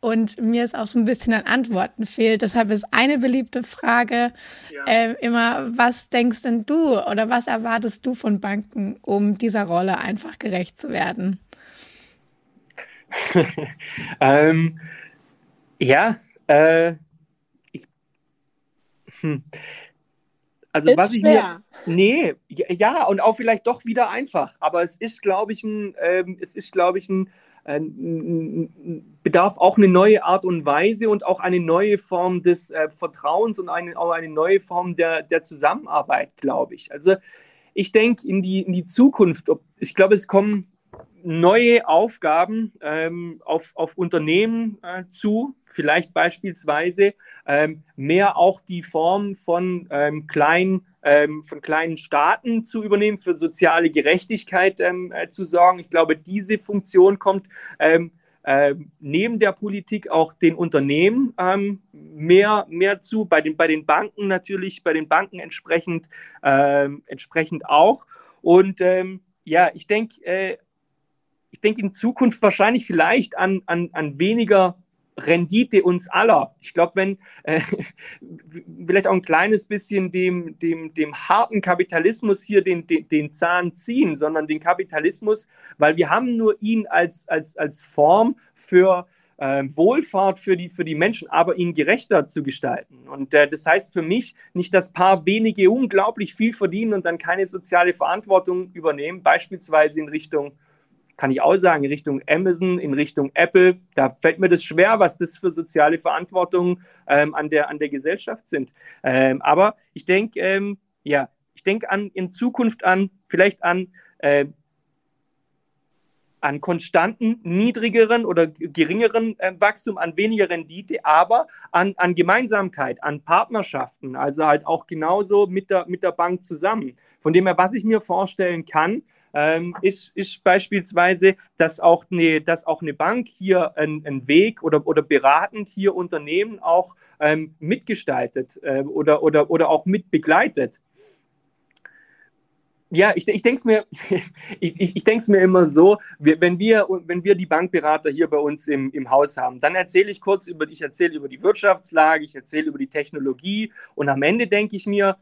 und mir ist auch so ein bisschen an Antworten fehlt. Deshalb ist eine beliebte Frage ja. äh, immer, was denkst denn du oder was erwartest du von Banken, um dieser Rolle einfach gerecht zu werden? <laughs> ähm, ja, äh, ich, hm. also ist was ich schwer. mir, nee, ja und auch vielleicht doch wieder einfach, aber es ist, glaube ich, ein, ähm, es ist, glaube ich, ein äh, bedarf auch eine neue Art und Weise und auch eine neue Form des äh, Vertrauens und eine, auch eine neue Form der, der Zusammenarbeit, glaube ich. Also ich denke in die, in die Zukunft, ob, ich glaube, es kommen neue Aufgaben ähm, auf, auf Unternehmen äh, zu, vielleicht beispielsweise ähm, mehr auch die Form von, ähm, kleinen, ähm, von kleinen Staaten zu übernehmen, für soziale Gerechtigkeit ähm, äh, zu sorgen. Ich glaube, diese Funktion kommt ähm, äh, neben der Politik auch den Unternehmen mehr, mehr zu, bei den, bei den Banken natürlich, bei den Banken entsprechend, entsprechend auch. Und ja, ich denke, äh, ich denke in Zukunft wahrscheinlich vielleicht an, an, an weniger Rendite uns aller. Ich glaube, wenn äh, <laughs> vielleicht auch ein kleines bisschen dem, dem, dem harten Kapitalismus hier den, den, den Zahn ziehen, sondern den Kapitalismus, weil wir haben nur ihn als, als, als Form für äh, Wohlfahrt für die, für die Menschen, aber ihn gerechter zu gestalten. Und äh, das heißt für mich nicht, dass paar wenige unglaublich viel verdienen und dann keine soziale Verantwortung übernehmen, beispielsweise in Richtung kann ich auch sagen, in Richtung Amazon, in Richtung Apple, da fällt mir das schwer, was das für soziale Verantwortung ähm, an, der, an der Gesellschaft sind. Ähm, aber ich denke, ähm, ja, ich denke in Zukunft an, vielleicht an, äh, an konstanten, niedrigeren oder geringeren äh, Wachstum, an weniger Rendite, aber an, an Gemeinsamkeit, an Partnerschaften, also halt auch genauso mit der, mit der Bank zusammen. Von dem her, was ich mir vorstellen kann, ähm, ist, ist beispielsweise, dass auch eine, dass auch eine Bank hier einen Weg oder, oder beratend hier Unternehmen auch ähm, mitgestaltet äh, oder, oder, oder auch mitbegleitet. Ja, ich, ich denke es mir, <laughs> ich, ich, ich mir immer so, wenn, wir, wenn wir die Bankberater hier bei uns im, im Haus haben, dann erzähle ich kurz über, ich erzähle über die Wirtschaftslage, ich erzähle über die Technologie und am Ende denke ich mir,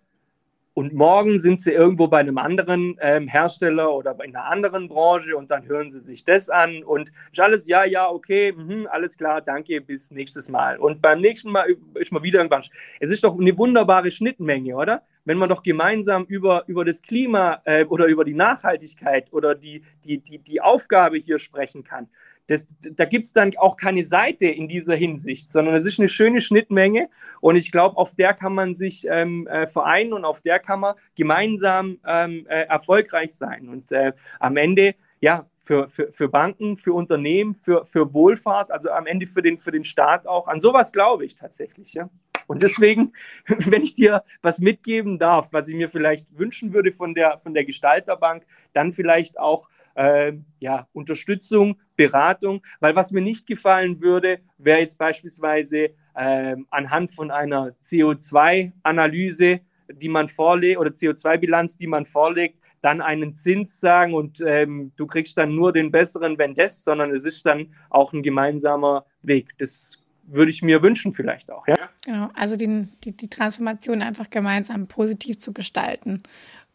und morgen sind sie irgendwo bei einem anderen ähm, Hersteller oder in einer anderen Branche und dann hören sie sich das an und alles, ja, ja, okay, mh, alles klar, danke, bis nächstes Mal. Und beim nächsten Mal ist mal wieder irgendwann. Es ist doch eine wunderbare Schnittmenge, oder? Wenn man doch gemeinsam über, über das Klima äh, oder über die Nachhaltigkeit oder die, die, die, die Aufgabe hier sprechen kann das, da gibt es dann auch keine Seite in dieser Hinsicht, sondern es ist eine schöne Schnittmenge und ich glaube, auf der kann man sich ähm, äh, vereinen und auf der kann man gemeinsam ähm, äh, erfolgreich sein. Und äh, am Ende, ja, für, für, für Banken, für Unternehmen, für, für Wohlfahrt, also am Ende für den, für den Staat auch. An sowas glaube ich tatsächlich, ja. Und deswegen, <laughs> wenn ich dir was mitgeben darf, was ich mir vielleicht wünschen würde von der, von der Gestalterbank, dann vielleicht auch äh, ja, Unterstützung, Beratung, weil was mir nicht gefallen würde, wäre jetzt beispielsweise äh, anhand von einer CO2-Analyse, die man vorlegt, oder CO2-Bilanz, die man vorlegt, dann einen Zins sagen und ähm, du kriegst dann nur den besseren, wenn das, sondern es ist dann auch ein gemeinsamer Weg. Das würde ich mir wünschen vielleicht auch. Ja? Genau, also die, die, die Transformation einfach gemeinsam positiv zu gestalten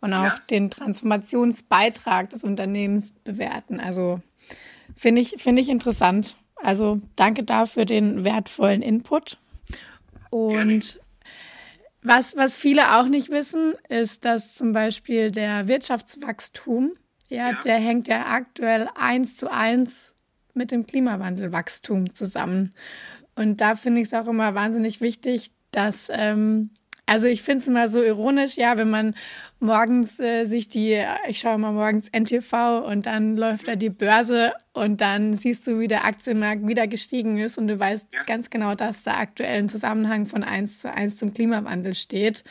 und auch ja. den Transformationsbeitrag des Unternehmens bewerten. Also finde ich, finde ich interessant. Also danke dafür den wertvollen Input. Und was, was viele auch nicht wissen, ist, dass zum Beispiel der Wirtschaftswachstum, ja, ja. der hängt ja aktuell eins zu eins mit dem Klimawandelwachstum zusammen. Und da finde ich es auch immer wahnsinnig wichtig, dass ähm, also ich finde es immer so ironisch, ja, wenn man morgens äh, sich die, ich schaue mal morgens NTV und dann läuft da die Börse und dann siehst du, wie der Aktienmarkt wieder gestiegen ist und du weißt ja. ganz genau, dass da aktuell ein Zusammenhang von eins zu eins zum Klimawandel steht.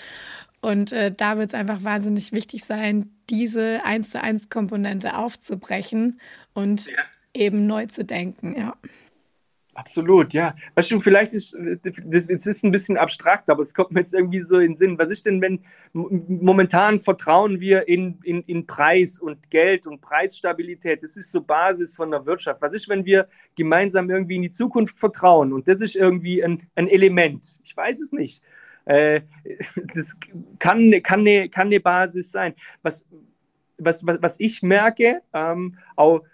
Und äh, da wird es einfach wahnsinnig wichtig sein, diese eins zu eins Komponente aufzubrechen und ja. eben neu zu denken, ja. Absolut, ja. Weißt du, vielleicht ist das, ist ein bisschen abstrakt, aber es kommt mir jetzt irgendwie so in den Sinn. Was ist denn, wenn momentan vertrauen wir in, in, in Preis und Geld und Preisstabilität? Das ist so Basis von der Wirtschaft. Was ist, wenn wir gemeinsam irgendwie in die Zukunft vertrauen? Und das ist irgendwie ein, ein Element. Ich weiß es nicht. Äh, das kann, kann, eine, kann eine Basis sein. Was, was, was ich merke, ähm, auch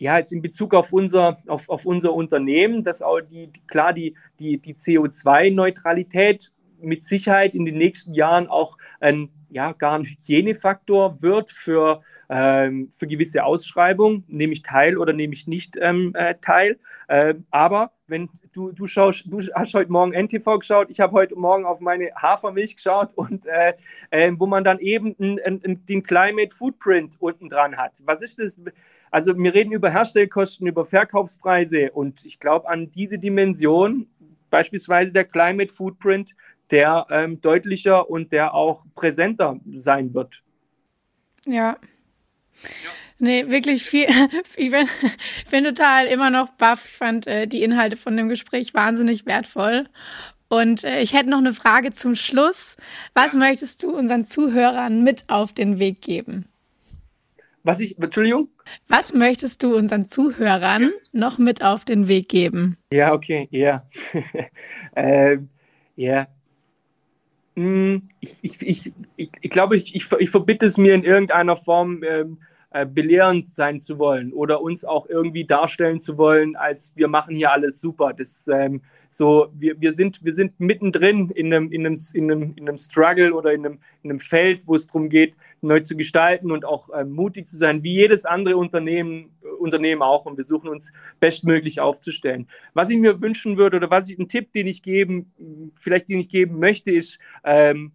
ja, jetzt in Bezug auf unser, auf, auf unser Unternehmen, dass auch die, klar die, die, die CO2-Neutralität mit Sicherheit in den nächsten Jahren auch ein ja, gar ein Hygienefaktor wird für, ähm, für gewisse Ausschreibungen, nehme ich teil oder nehme ich nicht ähm, äh, teil. Äh, aber wenn du, du schaust, du hast heute Morgen NTV geschaut, ich habe heute Morgen auf meine Hafermilch geschaut und äh, äh wo man dann eben n, n, den Climate Footprint unten dran hat. Was ist das? Also wir reden über Herstellkosten, über Verkaufspreise und ich glaube an diese Dimension, beispielsweise der Climate Footprint, der ähm, deutlicher und der auch präsenter sein wird. Ja. ja. Nee, wirklich viel. <laughs> Ich bin, <laughs> bin total immer noch baff. Ich fand äh, die Inhalte von dem Gespräch wahnsinnig wertvoll. Und äh, ich hätte noch eine Frage zum Schluss. Was ja. möchtest du unseren Zuhörern mit auf den Weg geben? Was ich, Entschuldigung? Was möchtest du unseren Zuhörern noch mit auf den Weg geben? Ja, okay, ja. <laughs> ähm, ja. Ich, ich, ich, ich, ich glaube, ich, ich, ich verbitte es mir in irgendeiner Form. Ähm, äh, belehrend sein zu wollen oder uns auch irgendwie darstellen zu wollen, als wir machen hier alles super. Das ähm, so, wir, wir, sind, wir sind mittendrin in einem, in, einem, in, einem, in einem Struggle oder in einem, in einem Feld, wo es darum geht, neu zu gestalten und auch äh, mutig zu sein, wie jedes andere Unternehmen, äh, Unternehmen auch. Und wir suchen uns bestmöglich aufzustellen. Was ich mir wünschen würde oder was ich, ein Tipp, den ich geben, vielleicht den ich geben möchte, ist, ähm,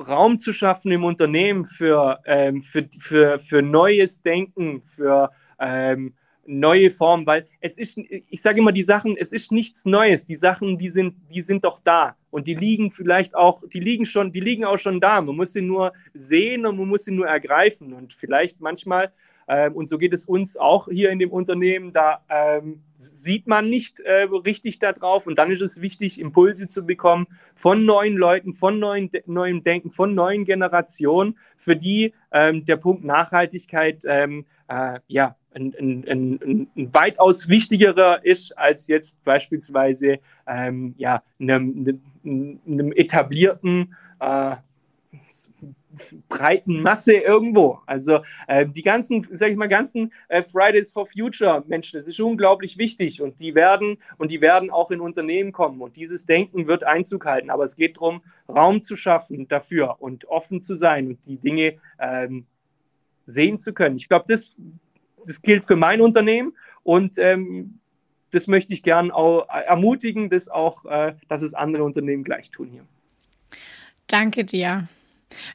Raum zu schaffen im Unternehmen für, ähm, für, für, für neues Denken, für ähm, neue Formen, weil es ist, ich sage immer, die Sachen, es ist nichts Neues. Die Sachen, die sind, die sind doch da. Und die liegen vielleicht auch, die liegen schon, die liegen auch schon da. Man muss sie nur sehen und man muss sie nur ergreifen. Und vielleicht manchmal ähm, und so geht es uns auch hier in dem Unternehmen. Da ähm, sieht man nicht äh, richtig da drauf. Und dann ist es wichtig, Impulse zu bekommen von neuen Leuten, von neuen, neuem Denken, von neuen Generationen, für die ähm, der Punkt Nachhaltigkeit ähm, äh, ja, ein, ein, ein, ein, weitaus wichtigerer ist als jetzt beispielsweise ähm, ja, einem, einem etablierten äh, breiten Masse irgendwo. Also äh, die ganzen, sag ich mal, ganzen äh, Fridays for Future Menschen, das ist unglaublich wichtig und die werden und die werden auch in Unternehmen kommen und dieses Denken wird Einzug halten. Aber es geht darum, Raum zu schaffen dafür und offen zu sein und die Dinge ähm, sehen zu können. Ich glaube, das, das gilt für mein Unternehmen und ähm, das möchte ich gern auch ermutigen, dass auch, äh, dass es andere Unternehmen gleich tun hier. Danke dir.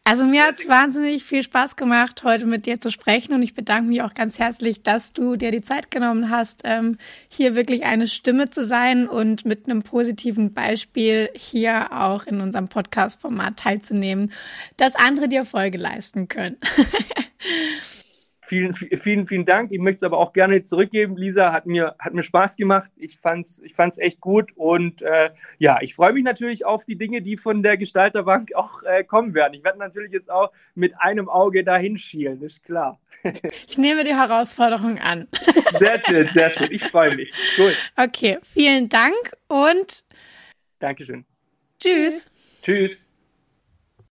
Also mir hat es wahnsinnig viel Spaß gemacht, heute mit dir zu sprechen und ich bedanke mich auch ganz herzlich, dass du dir die Zeit genommen hast, ähm, hier wirklich eine Stimme zu sein und mit einem positiven Beispiel hier auch in unserem Podcast-Format teilzunehmen, dass andere dir Folge leisten können. <laughs> Vielen, vielen, vielen Dank. Ich möchte es aber auch gerne zurückgeben. Lisa hat mir, hat mir Spaß gemacht. Ich fand es ich fand's echt gut. Und äh, ja, ich freue mich natürlich auf die Dinge, die von der Gestalterbank <laughs> auch äh, kommen werden. Ich werde natürlich jetzt auch mit einem Auge dahin schielen, ist klar. <laughs> Ich nehme die Herausforderung an. <laughs> Sehr schön, sehr schön. Ich freue mich. Gut. Okay, vielen Dank und Dankeschön. Tschüss. Tschüss.